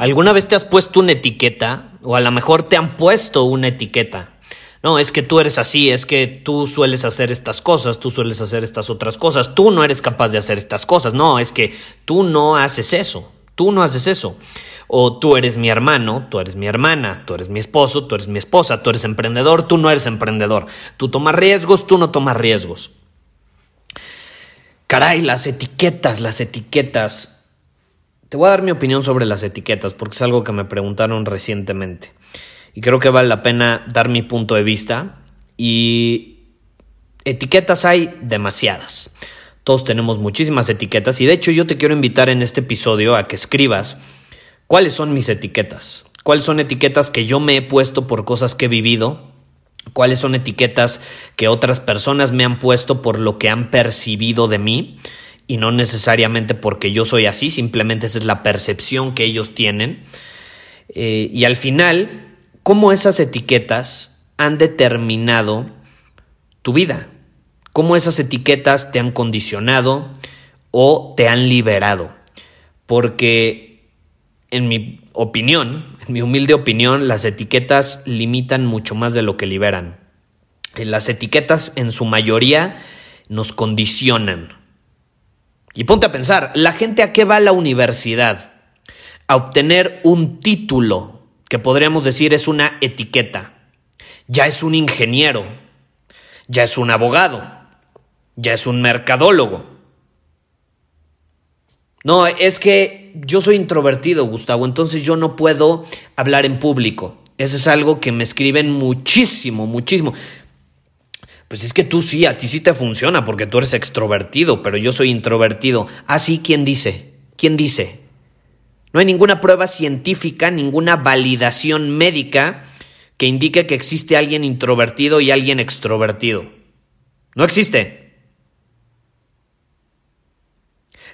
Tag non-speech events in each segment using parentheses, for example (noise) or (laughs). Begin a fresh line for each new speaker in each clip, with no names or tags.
¿Alguna vez te has puesto una etiqueta? O a lo mejor te han puesto una etiqueta. No, es que tú eres así, es que tú sueles hacer estas cosas, tú sueles hacer estas otras cosas, tú no eres capaz de hacer estas cosas. No, es que tú no haces eso, tú no haces eso. O tú eres mi hermano, tú eres mi hermana, tú eres mi esposo, tú eres mi esposa, tú eres emprendedor, tú no eres emprendedor. Tú tomas riesgos, tú no tomas riesgos. Caray, las etiquetas, las etiquetas. Te voy a dar mi opinión sobre las etiquetas porque es algo que me preguntaron recientemente. Y creo que vale la pena dar mi punto de vista. Y etiquetas hay demasiadas. Todos tenemos muchísimas etiquetas y de hecho yo te quiero invitar en este episodio a que escribas cuáles son mis etiquetas. Cuáles son etiquetas que yo me he puesto por cosas que he vivido. Cuáles son etiquetas que otras personas me han puesto por lo que han percibido de mí y no necesariamente porque yo soy así, simplemente esa es la percepción que ellos tienen. Eh, y al final, cómo esas etiquetas han determinado tu vida, cómo esas etiquetas te han condicionado o te han liberado. Porque, en mi opinión, en mi humilde opinión, las etiquetas limitan mucho más de lo que liberan. Las etiquetas en su mayoría nos condicionan, y ponte a pensar, ¿la gente a qué va a la universidad? A obtener un título, que podríamos decir es una etiqueta. Ya es un ingeniero, ya es un abogado, ya es un mercadólogo. No, es que yo soy introvertido, Gustavo, entonces yo no puedo hablar en público. Eso es algo que me escriben muchísimo, muchísimo. Pues es que tú sí, a ti sí te funciona porque tú eres extrovertido, pero yo soy introvertido. Ah, sí, ¿quién dice? ¿Quién dice? No hay ninguna prueba científica, ninguna validación médica que indique que existe alguien introvertido y alguien extrovertido. No existe.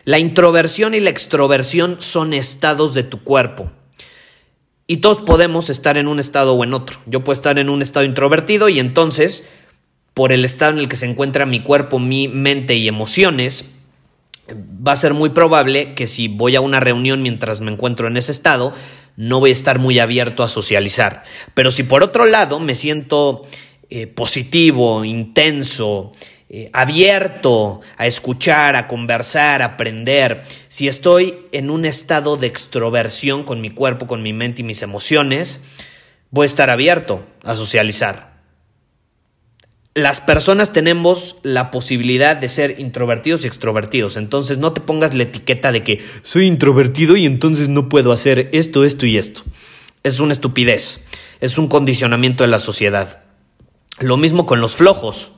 La introversión y la extroversión son estados de tu cuerpo. Y todos podemos estar en un estado o en otro. Yo puedo estar en un estado introvertido y entonces por el estado en el que se encuentra mi cuerpo, mi mente y emociones, va a ser muy probable que si voy a una reunión mientras me encuentro en ese estado, no voy a estar muy abierto a socializar. Pero si por otro lado me siento eh, positivo, intenso, eh, abierto a escuchar, a conversar, a aprender, si estoy en un estado de extroversión con mi cuerpo, con mi mente y mis emociones, voy a estar abierto a socializar las personas tenemos la posibilidad de ser introvertidos y extrovertidos. Entonces no te pongas la etiqueta de que soy introvertido y entonces no puedo hacer esto, esto y esto. Es una estupidez. Es un condicionamiento de la sociedad. Lo mismo con los flojos.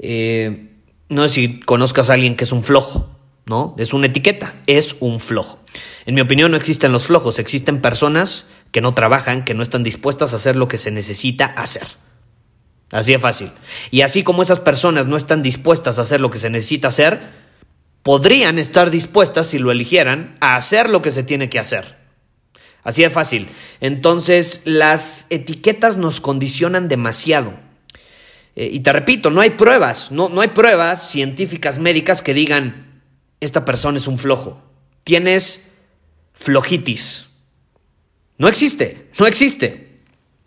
Eh, no sé si conozcas a alguien que es un flojo, ¿no? Es una etiqueta, es un flojo. En mi opinión no existen los flojos, existen personas que no trabajan, que no están dispuestas a hacer lo que se necesita hacer. Así de fácil. Y así como esas personas no están dispuestas a hacer lo que se necesita hacer, podrían estar dispuestas, si lo eligieran, a hacer lo que se tiene que hacer. Así de fácil. Entonces, las etiquetas nos condicionan demasiado. Eh, y te repito, no hay pruebas, no, no hay pruebas científicas médicas que digan, esta persona es un flojo. Tienes flojitis. No existe, no existe.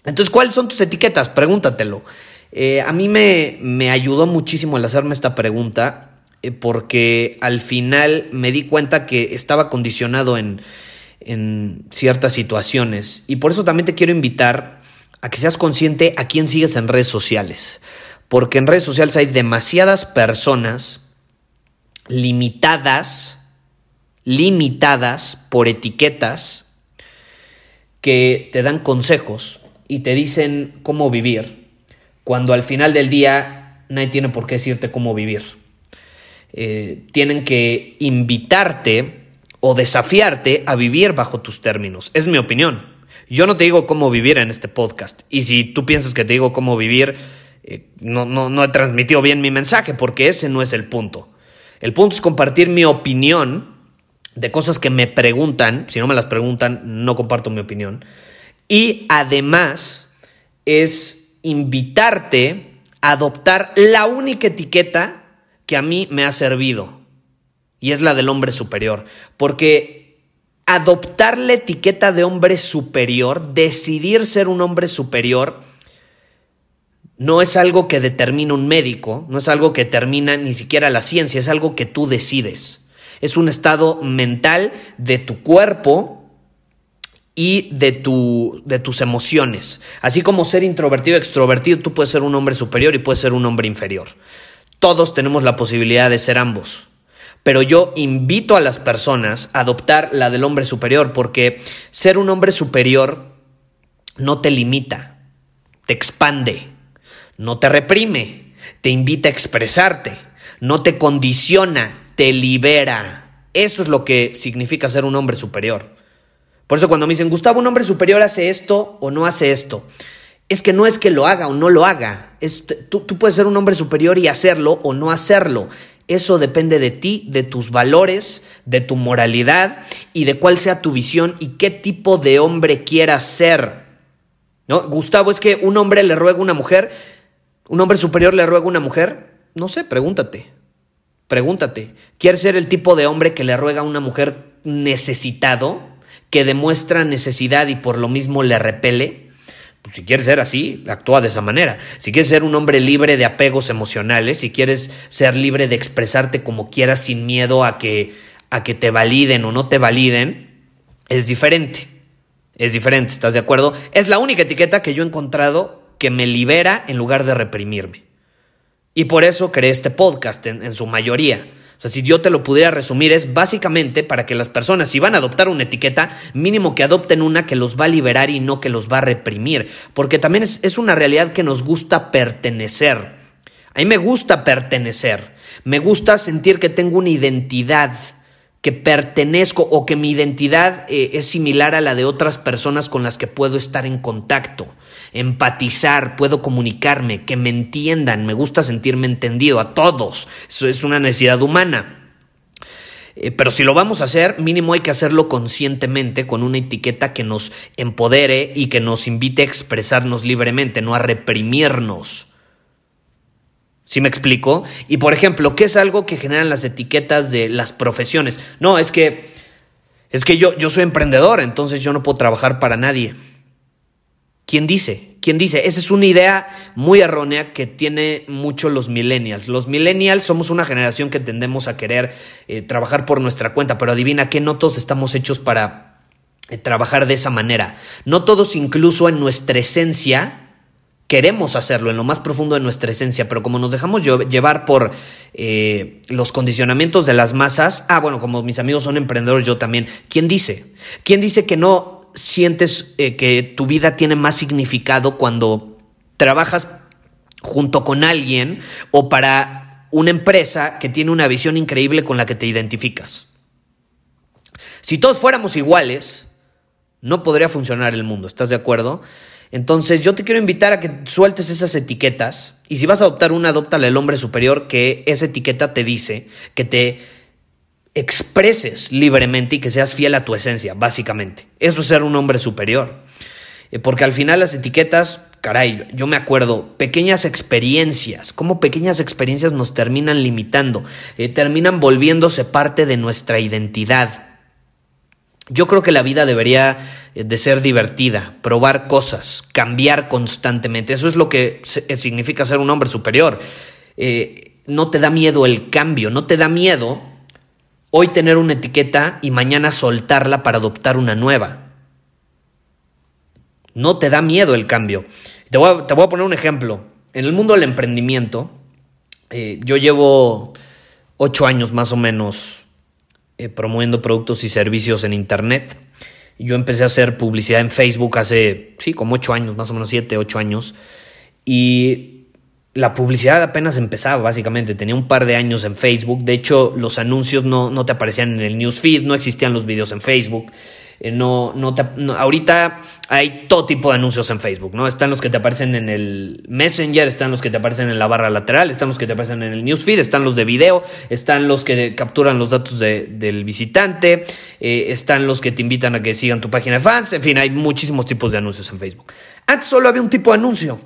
Entonces, ¿cuáles son tus etiquetas? Pregúntatelo. Eh, a mí me, me, ayudó muchísimo el hacerme esta pregunta eh, porque al final me di cuenta que estaba condicionado en, en ciertas situaciones y por eso también te quiero invitar a que seas consciente a quién sigues en redes sociales. Porque en redes sociales hay demasiadas personas limitadas, limitadas por etiquetas que te dan consejos y te dicen cómo vivir, cuando al final del día nadie tiene por qué decirte cómo vivir. Eh, tienen que invitarte o desafiarte a vivir bajo tus términos. Es mi opinión. Yo no te digo cómo vivir en este podcast. Y si tú piensas que te digo cómo vivir, eh, no, no, no he transmitido bien mi mensaje, porque ese no es el punto. El punto es compartir mi opinión de cosas que me preguntan. Si no me las preguntan, no comparto mi opinión. Y además es invitarte a adoptar la única etiqueta que a mí me ha servido. Y es la del hombre superior. Porque adoptar la etiqueta de hombre superior, decidir ser un hombre superior, no es algo que determina un médico, no es algo que determina ni siquiera la ciencia, es algo que tú decides. Es un estado mental de tu cuerpo y de, tu, de tus emociones. Así como ser introvertido extrovertido, tú puedes ser un hombre superior y puedes ser un hombre inferior. Todos tenemos la posibilidad de ser ambos. Pero yo invito a las personas a adoptar la del hombre superior porque ser un hombre superior no te limita, te expande, no te reprime, te invita a expresarte, no te condiciona, te libera. Eso es lo que significa ser un hombre superior. Por eso cuando me dicen, Gustavo, un hombre superior hace esto o no hace esto, es que no es que lo haga o no lo haga. Es, tú, tú puedes ser un hombre superior y hacerlo o no hacerlo. Eso depende de ti, de tus valores, de tu moralidad y de cuál sea tu visión y qué tipo de hombre quieras ser. ¿No? Gustavo, es que un hombre le ruega a una mujer, un hombre superior le ruega a una mujer. No sé, pregúntate. Pregúntate, ¿quieres ser el tipo de hombre que le ruega a una mujer necesitado, que demuestra necesidad y por lo mismo le repele? Pues si quieres ser así, actúa de esa manera. Si quieres ser un hombre libre de apegos emocionales, si quieres ser libre de expresarte como quieras sin miedo a que, a que te validen o no te validen, es diferente. Es diferente, ¿estás de acuerdo? Es la única etiqueta que yo he encontrado que me libera en lugar de reprimirme. Y por eso creé este podcast en, su mayoría. O sea, si yo te lo pudiera resumir, es básicamente para que las personas, si van a adoptar una etiqueta, mínimo que adopten una que los va a liberar y no que los va a reprimir. Porque también es, es una realidad que nos gusta pertenecer. A mí me gusta pertenecer. Me gusta sentir que tengo una identidad que pertenezco o que mi identidad eh, es similar a la de otras personas con las que puedo estar en contacto, empatizar, puedo comunicarme, que me entiendan, me gusta sentirme entendido a todos, eso es una necesidad humana. Eh, pero si lo vamos a hacer, mínimo hay que hacerlo conscientemente, con una etiqueta que nos empodere y que nos invite a expresarnos libremente, no a reprimirnos. ¿Sí me explico? Y por ejemplo, ¿qué es algo que generan las etiquetas de las profesiones? No, es que es que yo, yo soy emprendedor, entonces yo no puedo trabajar para nadie. ¿Quién dice? ¿Quién dice? Esa es una idea muy errónea que tiene mucho los millennials. Los millennials somos una generación que tendemos a querer eh, trabajar por nuestra cuenta, pero adivina que no todos estamos hechos para eh, trabajar de esa manera. No todos incluso en nuestra esencia queremos hacerlo en lo más profundo de nuestra esencia, pero como nos dejamos llevar por eh, los condicionamientos de las masas, ah, bueno, como mis amigos son emprendedores, yo también, ¿quién dice? ¿Quién dice que no sientes eh, que tu vida tiene más significado cuando trabajas junto con alguien o para una empresa que tiene una visión increíble con la que te identificas? Si todos fuéramos iguales, no podría funcionar el mundo, ¿estás de acuerdo? Entonces yo te quiero invitar a que sueltes esas etiquetas y si vas a adoptar una, adóptale el hombre superior que esa etiqueta te dice, que te expreses libremente y que seas fiel a tu esencia, básicamente. Eso es ser un hombre superior. Eh, porque al final las etiquetas, caray, yo me acuerdo, pequeñas experiencias, cómo pequeñas experiencias nos terminan limitando, eh, terminan volviéndose parte de nuestra identidad. Yo creo que la vida debería eh, de ser divertida, probar cosas, cambiar constantemente. Eso es lo que eh, significa ser un hombre superior. Eh, no te da miedo el cambio, no te da miedo hoy tener una etiqueta y mañana soltarla para adoptar una nueva. No te da miedo el cambio. Te voy a, poner un ejemplo. En el mundo del emprendimiento, yo llevo ocho años más o menos eh, promoviendo productos y servicios en Internet. Yo empecé a hacer publicidad en Facebook hace, sí, como ocho años, más o menos siete, ocho años. Y la publicidad apenas empezaba, básicamente. Tenía un par de años en Facebook. De hecho, los anuncios no, no te aparecían en el newsfeed, no existían los videos en Facebook. Eh, no, no, ahorita hay todo tipo de anuncios en Facebook, ¿no? Están los que te aparecen en el Messenger, están los que te aparecen en la barra lateral, están los que te aparecen en el newsfeed, están los de video, están los que capturan los datos del visitante, eh, están los que te invitan a que sigan tu página de fans, en fin, hay muchísimos tipos de anuncios en Facebook. Antes solo había un tipo de anuncio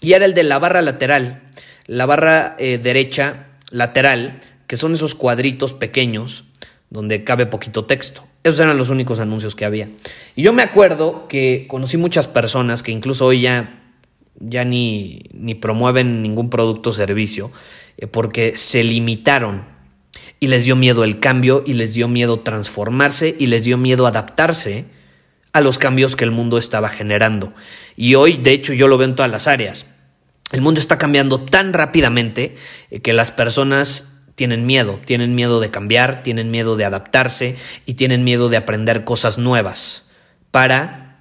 y era el de la barra lateral, la barra eh, derecha lateral, que son esos cuadritos pequeños donde cabe poquito texto. Esos eran los únicos anuncios que había. Y yo me acuerdo que conocí muchas personas que incluso hoy ya, ya ni, ni promueven ningún producto o servicio eh, porque se limitaron y les dio miedo el cambio y les dio miedo transformarse y les dio miedo adaptarse a los cambios que el mundo estaba generando. Y hoy, de hecho, yo lo veo en todas las áreas. El mundo está cambiando tan rápidamente eh, que las personas tienen miedo, tienen miedo de cambiar, tienen miedo de adaptarse y tienen miedo de aprender cosas nuevas para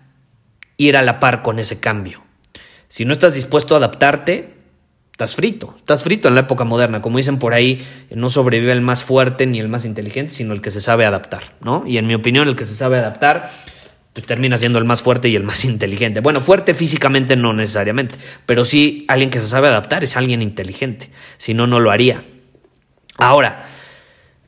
ir a la par con ese cambio. Si no estás dispuesto a adaptarte, estás frito, estás frito en la época moderna. Como dicen por ahí, no sobrevive el más fuerte ni el más inteligente, sino el que se sabe adaptar, ¿no? Y en mi opinión, el que se sabe adaptar pues termina siendo el más fuerte y el más (laughs) inteligente. Bueno, fuerte físicamente no necesariamente, pero sí alguien que se sabe adaptar es alguien inteligente, si no, no lo haría. Ahora,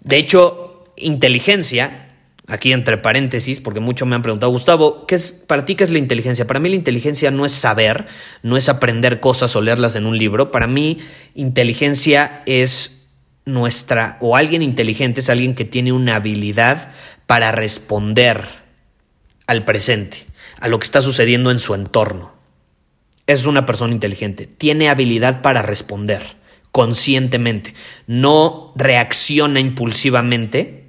de hecho, inteligencia, aquí entre paréntesis, porque muchos me han preguntado, Gustavo, ¿qué es, ¿para ti qué es la inteligencia? Para mí la inteligencia no es saber, no es aprender cosas o leerlas en un libro. Para mí, inteligencia es nuestra, o alguien inteligente es alguien que tiene una habilidad para responder al presente, a lo que está sucediendo en su entorno. Es una persona inteligente, tiene habilidad para responder conscientemente, no reacciona impulsivamente,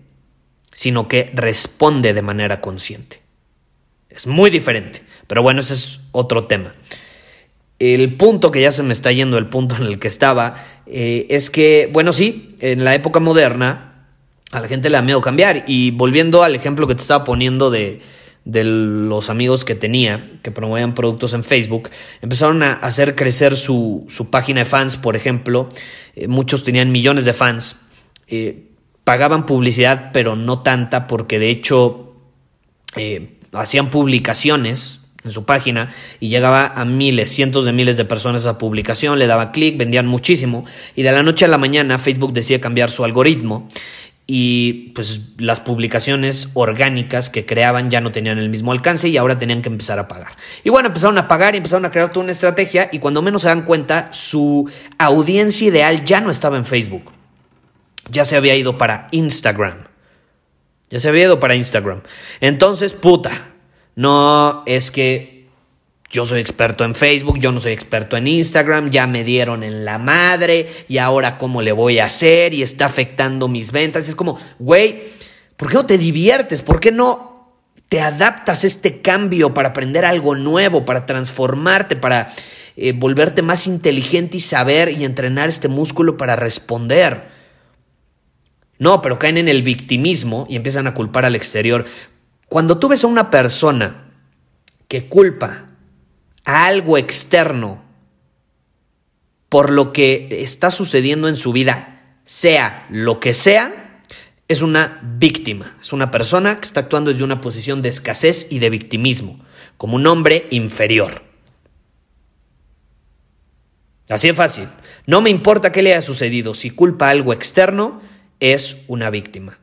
sino que responde de manera consciente. Es muy diferente, pero bueno, ese es otro tema. El punto que ya se me está yendo, el punto en el que estaba, eh, es que, bueno, sí, en la época moderna a la gente le da miedo cambiar. Y volviendo al ejemplo que te estaba poniendo de, de los amigos que tenía, que promovían productos en Facebook, empezaron a hacer crecer su, página de fans, por ejemplo. Eh, muchos tenían millones de fans. Eh, pagaban publicidad, pero no tanta, porque de hecho eh, hacían publicaciones en su página y llegaba a miles, cientos de miles de personas a publicación, le daba clic, vendían muchísimo y de la noche a la mañana Facebook decía cambiar su algoritmo y pues las publicaciones orgánicas que creaban ya no tenían el mismo alcance y ahora tenían que empezar a pagar. Y bueno, empezaron a pagar y empezaron a crear toda una estrategia y cuando menos se dan cuenta, su audiencia ideal ya no estaba en Facebook. Ya se había ido para Instagram. Ya se había ido para Instagram. Entonces, puta, no es que yo soy experto en Facebook, yo no soy experto en Instagram, ya me dieron en la madre y ahora cómo le voy a hacer y está afectando mis ventas. Es como, güey, ¿por qué no te diviertes? ¿Por qué no te adaptas a este cambio para aprender algo nuevo, para transformarte, para eh, volverte más inteligente y saber y entrenar este músculo para responder? No, pero caen en el victimismo y empiezan a culpar al exterior. Cuando tú ves a una persona que culpa a algo externo por lo que está sucediendo en su vida, sea lo que sea, es una víctima, es una persona que está actuando desde una posición de escasez y de victimismo, como un hombre inferior. Así es fácil. No me importa qué le haya sucedido, si culpa algo externo, es una víctima.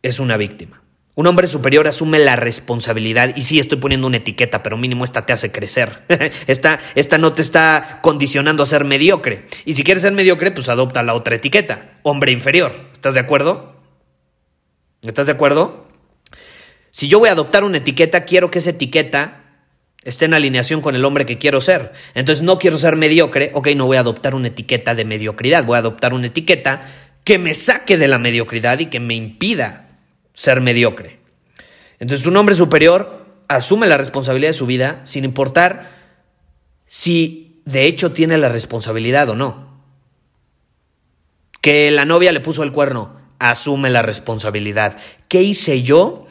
Es una víctima. Un hombre superior asume la responsabilidad y sí estoy poniendo una etiqueta, pero mínimo esta te hace crecer. (laughs) esta, esta no te está condicionando a ser mediocre. Y si quieres ser mediocre, pues adopta la otra etiqueta, hombre inferior. ¿Estás de acuerdo? ¿Estás de acuerdo? Si yo voy a adoptar una etiqueta, quiero que esa etiqueta esté en alineación con el hombre que quiero ser. Entonces no quiero ser mediocre, ok, no voy a adoptar una etiqueta de mediocridad, voy a adoptar una etiqueta que me saque de la mediocridad y que me impida ser mediocre. Entonces un hombre superior asume la responsabilidad de su vida sin importar si de hecho tiene la responsabilidad o no. Que la novia le puso el cuerno, asume la responsabilidad. ¿Qué hice yo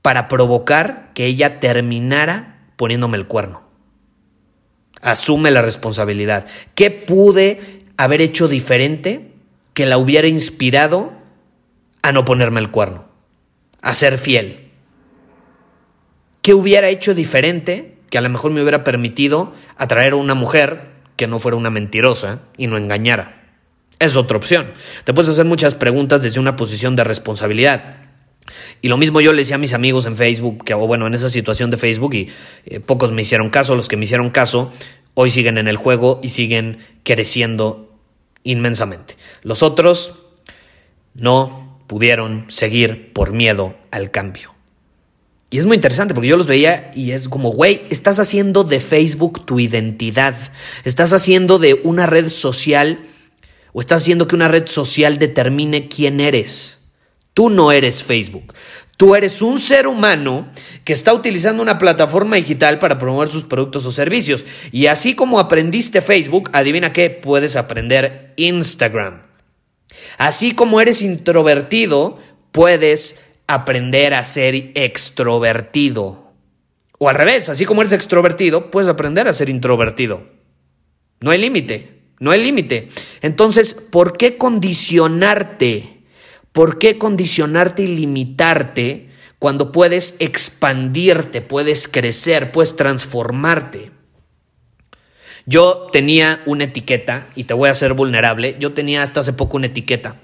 para provocar que ella terminara poniéndome el cuerno? Asume la responsabilidad. ¿Qué pude haber hecho diferente que la hubiera inspirado a no ponerme el cuerno? A ser fiel. ¿Qué hubiera hecho diferente que a lo mejor me hubiera permitido atraer a una mujer que no fuera una mentirosa y no engañara? Es otra opción. Te puedes hacer muchas preguntas desde una posición de responsabilidad. Y lo mismo yo le decía a mis amigos en Facebook, que, o bueno, en esa situación de Facebook, y eh, pocos me hicieron caso, los que me hicieron caso, hoy siguen en el juego y siguen creciendo inmensamente. Los otros no pudieron seguir por miedo al cambio. Y es muy interesante porque yo los veía y es como, güey, estás haciendo de Facebook tu identidad, estás haciendo de una red social o estás haciendo que una red social determine quién eres. Tú no eres Facebook. Tú eres un ser humano que está utilizando una plataforma digital para promover sus productos o servicios. Y así como aprendiste Facebook, adivina qué, puedes aprender Instagram. Así como eres introvertido, puedes aprender a ser extrovertido. O al revés, así como eres extrovertido, puedes aprender a ser introvertido. No hay límite. No hay límite. Entonces, ¿por qué condicionarte? ¿Por qué condicionarte y limitarte cuando puedes expandirte, puedes crecer, puedes transformarte? Yo tenía una etiqueta, y te voy a ser vulnerable, yo tenía hasta hace poco una etiqueta.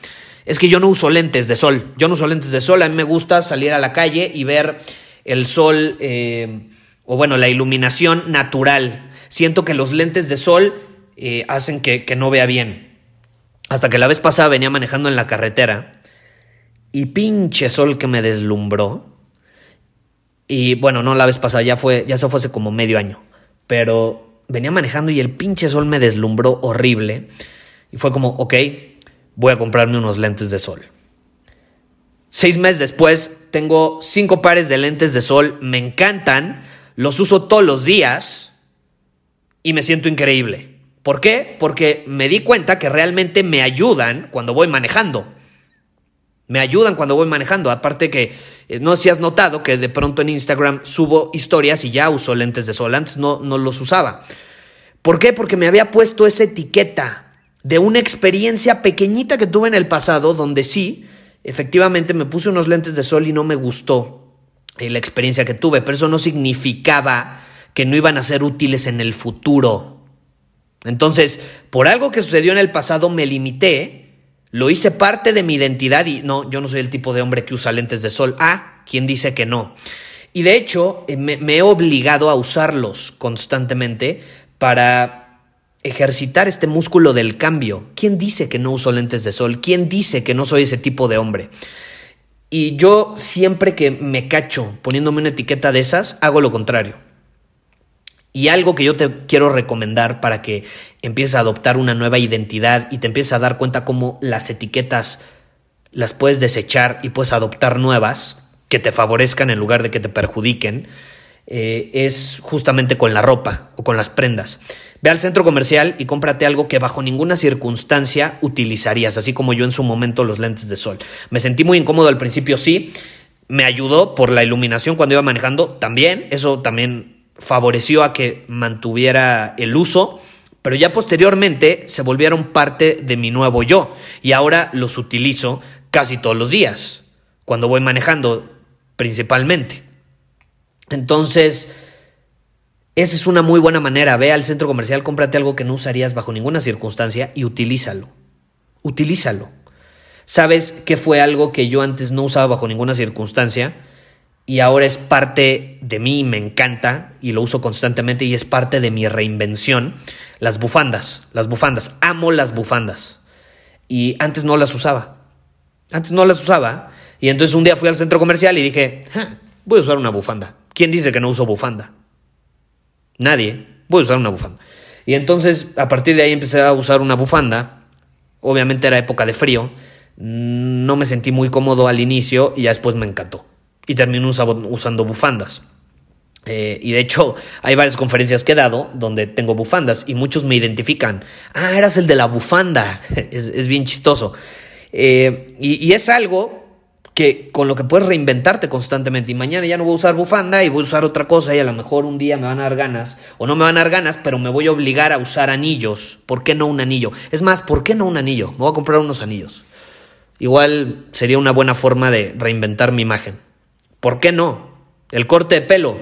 Es que yo no uso lentes de sol, yo no uso lentes de sol, a mí me gusta salir a la calle y ver el sol, eh, o bueno, la iluminación natural. Siento que los lentes de sol eh, hacen que, que no vea bien. Hasta que la vez pasada venía manejando en la carretera y pinche sol que me deslumbró. Y bueno, no la vez pasada, ya fue, ya eso fue hace como medio año. Pero venía manejando y el pinche sol me deslumbró horrible. Y fue como, ok, voy a comprarme unos lentes de sol. Seis meses después, tengo cinco pares de lentes de sol, me encantan, los uso todos los días y me siento increíble. ¿Por qué? Porque me di cuenta que realmente me ayudan cuando voy manejando. Me ayudan cuando voy manejando. Aparte que eh, no sé si has notado que de pronto en Instagram subo historias y ya uso lentes de sol. Antes no, no los usaba. ¿Por qué? Porque me había puesto esa etiqueta de una experiencia pequeñita que tuve en el pasado donde sí, efectivamente me puse unos lentes de sol y no me gustó eh, la experiencia que tuve. Pero eso no significaba que no iban a ser útiles en el futuro. Entonces, por algo que sucedió en el pasado me limité, lo hice parte de mi identidad y no, yo no soy el tipo de hombre que usa lentes de sol. Ah, ¿quién dice que no? Y de hecho, eh, me, me he obligado a usarlos constantemente para ejercitar este músculo del cambio. ¿Quién dice que no uso lentes de sol? ¿Quién dice que no soy ese tipo de hombre? Y yo siempre que me cacho poniéndome una etiqueta de esas, hago lo contrario. Y algo que yo te quiero recomendar para que empieces a adoptar una nueva identidad y te empieces a dar cuenta cómo las etiquetas las puedes desechar y puedes adoptar nuevas que te favorezcan en lugar de que te perjudiquen, eh, es justamente con la ropa o con las prendas. Ve al centro comercial y cómprate algo que bajo ninguna circunstancia utilizarías, así como yo en su momento los lentes de sol. Me sentí muy incómodo al principio, sí. Me ayudó por la iluminación cuando iba manejando, también. Eso también favoreció a que mantuviera el uso, pero ya posteriormente se volvieron parte de mi nuevo yo y ahora los utilizo casi todos los días, cuando voy manejando principalmente. Entonces, esa es una muy buena manera. Ve al centro comercial, cómprate algo que no usarías bajo ninguna circunstancia y utilízalo. Utilízalo. ¿Sabes que fue algo que yo antes no usaba bajo ninguna circunstancia? y ahora es parte de mí, me encanta y lo uso constantemente y es parte de mi reinvención. Las bufandas, las bufandas, amo las bufandas. Y antes no las usaba. Antes no las usaba. Y entonces un día fui al centro comercial y dije, voy a usar una bufanda. ¿Quién dice que no uso bufanda? Nadie. Voy a usar una bufanda. Y entonces a partir de ahí empecé a usar una bufanda. Obviamente era época de frío. No me sentí muy cómodo al inicio y ya después me encantó y termino usando bufandas. Eh, y de hecho, hay varias conferencias que he dado donde tengo bufandas y muchos me identifican. Ah, eras el de la bufanda. (laughs) es, bien chistoso. Eh, y, es algo que con lo que puedes reinventarte constantemente. Y mañana ya no voy a usar bufanda y voy a usar otra cosa y a lo mejor un día me van a dar ganas. O no me van a dar ganas, pero me voy a obligar a usar anillos. ¿Por qué no un anillo? Es más, ¿por qué no un anillo? Me voy a comprar unos anillos. Igual sería una buena forma de reinventar mi imagen. ¿Por qué no? El corte de pelo.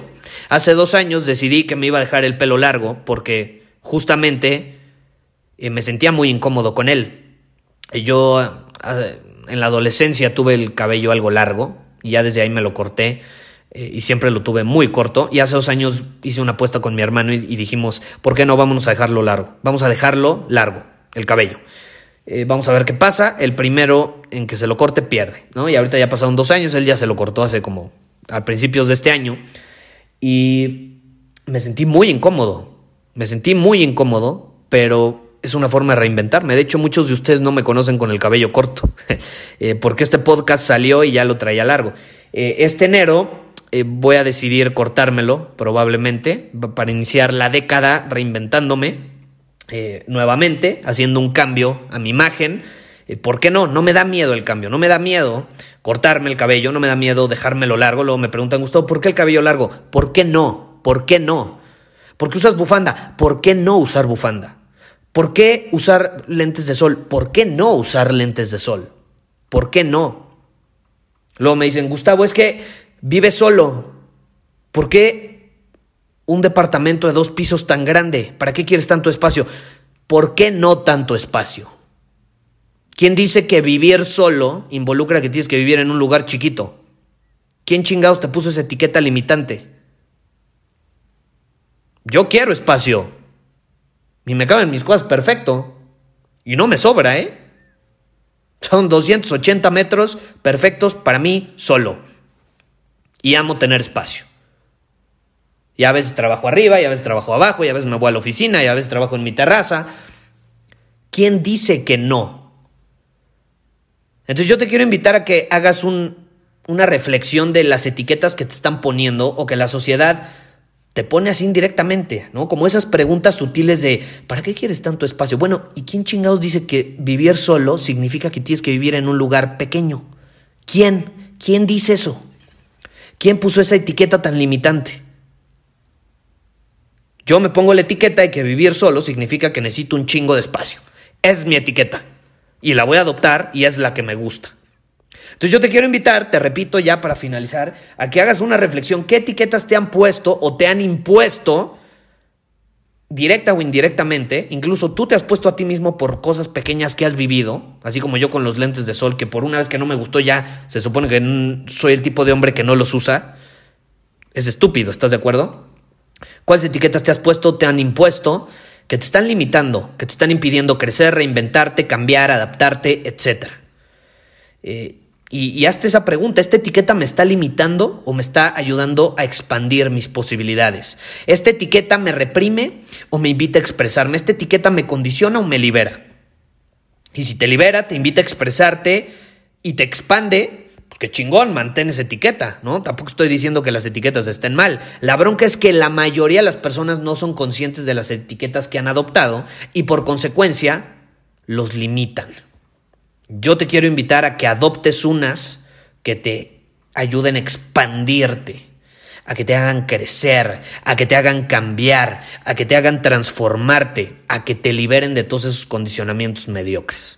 Hace dos años decidí que me iba a dejar el pelo largo porque justamente eh, me sentía muy incómodo con él. Yo en la adolescencia tuve el cabello algo largo y ya desde ahí me lo corté eh, y siempre lo tuve muy corto. Y hace dos años hice una apuesta con mi hermano y, dijimos, ¿por qué no vamos a dejarlo largo? Vamos a dejarlo largo, el cabello. Eh, vamos a ver qué pasa. El primero en que se lo corte pierde, ¿no? Y ahorita ya pasaron dos años, él ya se lo cortó hace como a principios de este año. Y me sentí muy incómodo. Me sentí muy incómodo, pero es una forma de reinventarme. De hecho, muchos de ustedes no me conocen con el cabello corto, (laughs) eh, porque este podcast salió y ya lo traía largo. Eh, este enero eh, voy a decidir cortármelo, probablemente, para iniciar la década reinventándome nuevamente, haciendo un cambio a mi imagen. ¿Por qué no? No me da miedo el cambio, no me da miedo cortarme el cabello, no me da miedo dejármelo largo. Luego me preguntan, Gustavo, ¿por qué el cabello largo? ¿Por qué no? ¿Por qué no? ¿Por qué usas bufanda? ¿Por qué no usar bufanda? ¿Por qué usar lentes de sol? ¿Por qué no usar lentes de sol? ¿Por qué no? Luego me dicen, Gustavo, es que vive solo. ¿Por qué un departamento de dos pisos tan grande? ¿Para qué quieres tanto espacio? ¿Por qué no tanto espacio? ¿Quién dice que vivir solo involucra que tienes que vivir en un lugar chiquito? ¿Quién chingados te puso esa etiqueta limitante? Yo quiero espacio. Y me caben mis cosas perfecto. Y no me sobra, ¿eh? Son 280 metros perfectos para mí solo. Y amo tener espacio. Y a veces trabajo arriba, y a veces trabajo abajo, y a veces me voy a la oficina, y a veces trabajo en mi terraza. ¿Quién dice que no? Entonces yo te quiero invitar a que hagas una reflexión de las etiquetas que te están poniendo o que la sociedad te pone así indirectamente, ¿no? Como esas preguntas sutiles de, ¿para qué quieres tanto espacio? Bueno, ¿y quién chingados dice que vivir solo significa que tienes que vivir en un lugar pequeño? ¿Quién? ¿Quién dice eso? ¿Quién puso esa etiqueta tan limitante? Yo me pongo la etiqueta de que vivir solo significa que necesito un chingo de espacio. Es mi etiqueta. Y la voy a adoptar y es la que me gusta. Entonces yo te quiero invitar, te repito ya para finalizar, a que hagas una reflexión. ¿Qué etiquetas te han puesto o te han impuesto? directa o indirectamente, incluso tú te has puesto a ti mismo por cosas pequeñas que has vivido, así como yo con los lentes de sol, que por una vez que no me gustó ya, se supone que soy el tipo de hombre que no los usa. Es estúpido, ¿estás de acuerdo? ¿Cuáles etiquetas te has puesto, te han impuesto, que te están limitando, que te están impidiendo crecer, reinventarte, cambiar, adaptarte, etcétera? Eh, y, hazte esa pregunta, ¿esta etiqueta me está limitando o me está ayudando a expandir mis posibilidades? ¿Esta etiqueta me reprime o me invita a expresarme? ¿Esta etiqueta me condiciona o me libera? Y si te libera, te invita a expresarte y te expande, pues qué chingón, mantén esa etiqueta, ¿no? Tampoco estoy diciendo que las etiquetas estén mal. La bronca es que la mayoría de las personas no son conscientes de las etiquetas que han adoptado y por consecuencia los limitan. Yo te quiero invitar a que adoptes unas que te ayuden a expandirte, a que te hagan crecer, a que te hagan cambiar, a que te hagan transformarte, a que te liberen de todos esos condicionamientos mediocres.